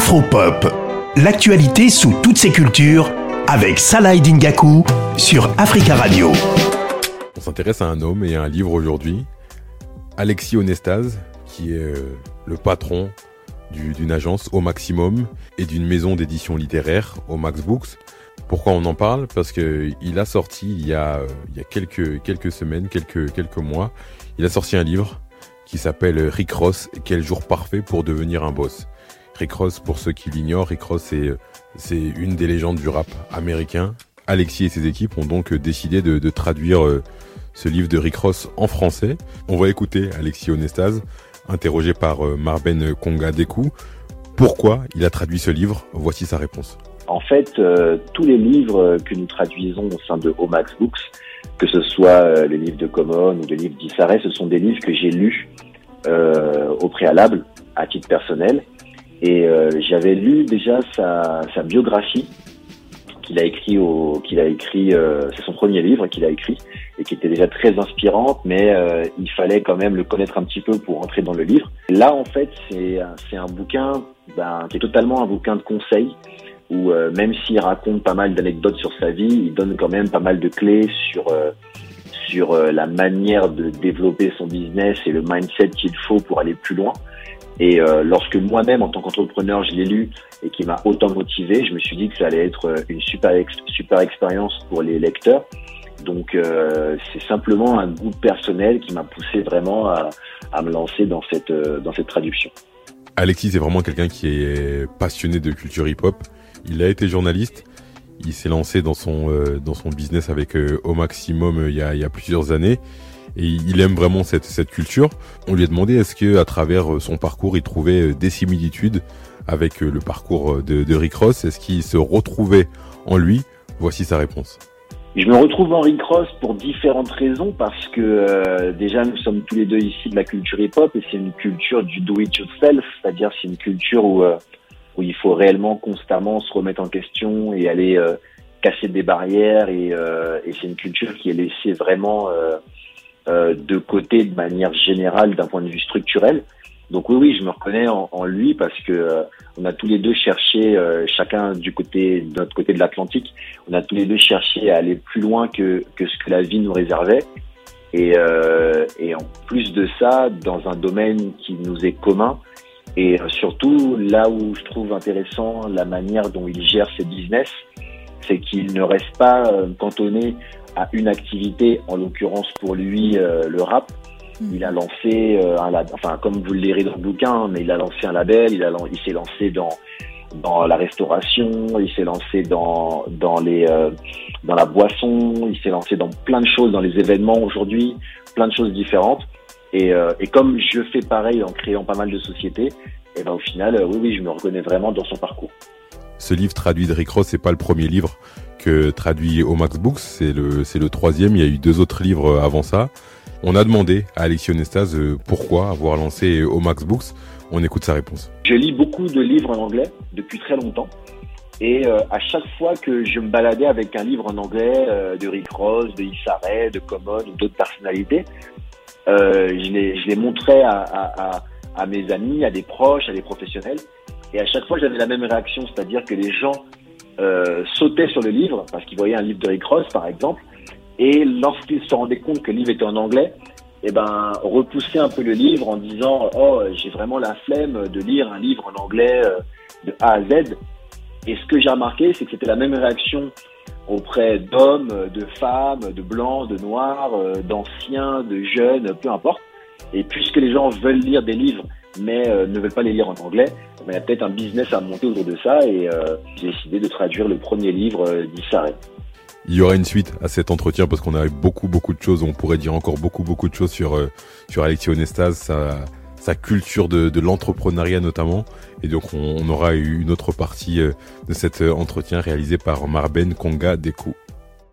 Afropop, l'actualité sous toutes ses cultures avec Salah Dingaku sur Africa Radio. On s'intéresse à un homme et à un livre aujourd'hui, Alexis Onestaz, qui est euh, le patron d'une agence au maximum et d'une maison d'édition littéraire au Max Books. Pourquoi on en parle? Parce que il a sorti il y a, quelques semaines, quelques, quelques mois, il a sorti un livre qui s'appelle Rick Ross, Quel jour parfait pour devenir un boss. Rick Ross, pour ceux qui l'ignorent, Rick Ross c'est, une des légendes du rap américain. Alexis et ses équipes ont donc décidé de, traduire euh, ce livre de Rick Ross en français. On va écouter Alexis Onestaz, interrogé par euh, Marben Konga Deku. Pourquoi il a traduit ce livre? Voici sa réponse. En fait, euh, tous les livres que nous traduisons au sein de Omax Books, que ce soit les livres de Common ou les livres d'Issaré, ce sont des livres que j'ai lus au préalable, à titre personnel. Et j'avais lu déjà sa, sa biographie qu'il a écrit au, qu'il a écrit, c'est son premier livre qu'il a écrit et qui était déjà très inspirante, mais il fallait quand même le connaître un petit peu pour entrer dans le livre. Là, en fait, c'est c'est un bouquin ben, qui est totalement un bouquin de conseils où euh, même s'il raconte pas mal d'anecdotes sur sa vie, il donne quand même pas mal de clés sur euh, sur euh, la manière de développer son business et le mindset qu'il faut pour aller plus loin. Et lorsque moi-même, en tant qu'entrepreneur, je l'ai lu et qui m'a autant motivé, je me suis dit que ça allait être une super super expérience pour les lecteurs. Donc c'est simplement un goût personnel qui m'a poussé vraiment à, à, me lancer dans cette dans cette traduction. Alexis, c'est vraiment quelqu'un qui est passionné de culture hip-hop il a été journaliste. Il s'est lancé dans son euh, dans son business avec euh, au maximum euh, il, y a, il y a plusieurs années et il aime vraiment cette cette culture. On lui a demandé est-ce que à travers son parcours il trouvait des similitudes avec le parcours de, de Rick Ross. Est-ce qu'il se retrouvait en lui? Voici sa réponse. Je me retrouve en Rick Ross pour différentes raisons parce que déjà nous sommes tous les deux ici de la culture hip-hop et c'est une culture du do it yourself, c'est-à-dire c'est une culture où où il faut réellement constamment se remettre en question et aller euh, casser des barrières. Et, euh, et c'est une culture qui est laissée vraiment euh, de côté de manière générale d'un point de vue structurel. Donc oui, oui, je me reconnais en, en lui parce que on a tous les deux cherché, chacun du côté de notre côté de l'Atlantique, on a tous les deux cherché à aller plus loin que, que ce que la vie nous réservait. Et, et en plus de ça, dans un domaine qui nous est commun, et euh, surtout, là où je trouve intéressant la manière dont il gère ses business, c'est qu'il ne reste pas euh, cantonné à une activité, en l'occurrence pour lui euh, le rap. Hmm. Il a lancé un label, enfin comme vous le lirez dans le bouquin, mais il a lancé un label, il, a, il s'est lancé dans dans la restauration, il s'est lancé dans dans les dans la boisson, il s'est lancé dans plein de choses, dans les événements aujourd'hui, plein de choses différentes. Et, euh, et, comme je fais pareil en créant pas mal de sociétés, et ben au final, euh, oui, oui, je me reconnais vraiment dans son parcours. Ce livre traduit de Rick Ross, c'est pas le premier livre que traduit Omax Books, c'est le, c'est le troisième. Il y a eu deux autres livres euh, avant ça. On a demandé à Alexis Onestaz pourquoi avoir lancé Omax Books. On écoute sa réponse. Je lis beaucoup de livres en anglais depuis très longtemps. Et euh, à chaque fois que je me baladais avec un livre en anglais euh, de Rick Ross, de Issa de Common ou d'autres personnalités, je, les, je les montrais à, mes amis, à des proches, à des professionnels. Et à chaque fois, j'avais la même réaction, c'est-à-dire que les gens euh, sautaient sur le livre parce qu'ils voyaient un livre de Rick Ross, par exemple, et lorsqu'ils se rendaient compte que le livre était en anglais, eh ben, repoussaient un peu le livre en disant Oh, j'ai vraiment la flemme de lire un livre en anglais euh, de A à Z. Et ce que j'ai remarqué, c'est que c'était la même réaction auprès d'hommes, de femmes, de blancs, de noirs, euh, d'anciens, de jeunes, peu importe. Et puisque les gens veulent lire des livres, mais euh, ne veulent pas les lire en anglais, ben, il y a peut-être un business à monter autour de ça et euh, j'ai décidé de traduire le premier livre d'Issaré. Il y aura une suite à cet entretien parce qu'on a beaucoup beaucoup de choses, on pourrait dire encore beaucoup beaucoup de choses sur sur Alexis sa culture de, l'entrepreneuriat notamment. Et donc on, on, aura eu une autre partie de cet entretien réalisé par Marben Konga Dekou.